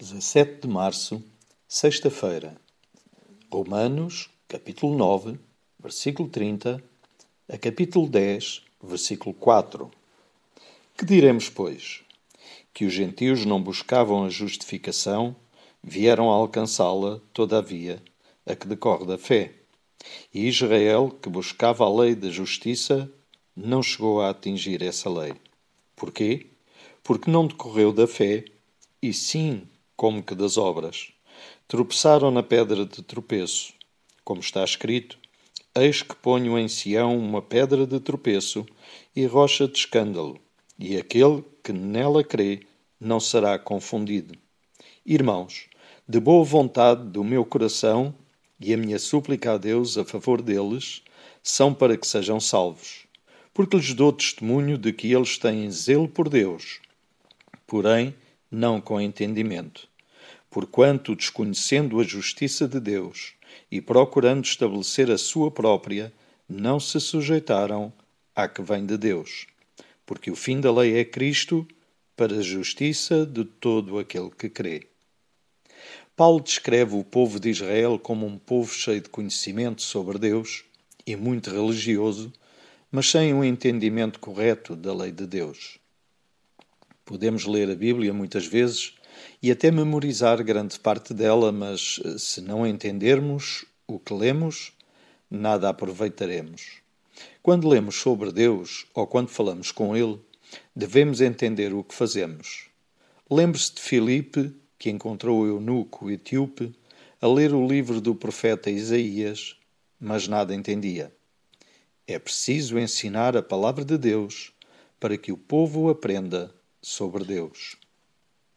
17 de março, sexta-feira. Romanos, capítulo 9, versículo 30, a capítulo 10, versículo 4. Que diremos, pois? Que os gentios não buscavam a justificação, vieram a alcançá-la, todavia, a que decorre da fé. E Israel, que buscava a lei da justiça, não chegou a atingir essa lei. Porquê? Porque não decorreu da fé, e sim como que das obras. Tropeçaram na pedra de tropeço, como está escrito: Eis que ponho em Sião uma pedra de tropeço e rocha de escândalo, e aquele que nela crê não será confundido. Irmãos, de boa vontade do meu coração e a minha súplica a Deus a favor deles são para que sejam salvos, porque lhes dou testemunho de que eles têm zelo por Deus, porém não com entendimento porquanto, desconhecendo a justiça de Deus e procurando estabelecer a sua própria, não se sujeitaram à que vem de Deus. Porque o fim da lei é Cristo, para a justiça de todo aquele que crê. Paulo descreve o povo de Israel como um povo cheio de conhecimento sobre Deus e muito religioso, mas sem um entendimento correto da lei de Deus. Podemos ler a Bíblia muitas vezes e até memorizar grande parte dela, mas eh, se não entendermos o que lemos, nada aproveitaremos. Quando lemos sobre Deus ou quando falamos com Ele, devemos entender o que fazemos. Lembre-se de Filipe, que encontrou o eunuco etíope, a ler o livro do profeta Isaías, mas nada entendia. É preciso ensinar a palavra de Deus para que o povo aprenda sobre Deus.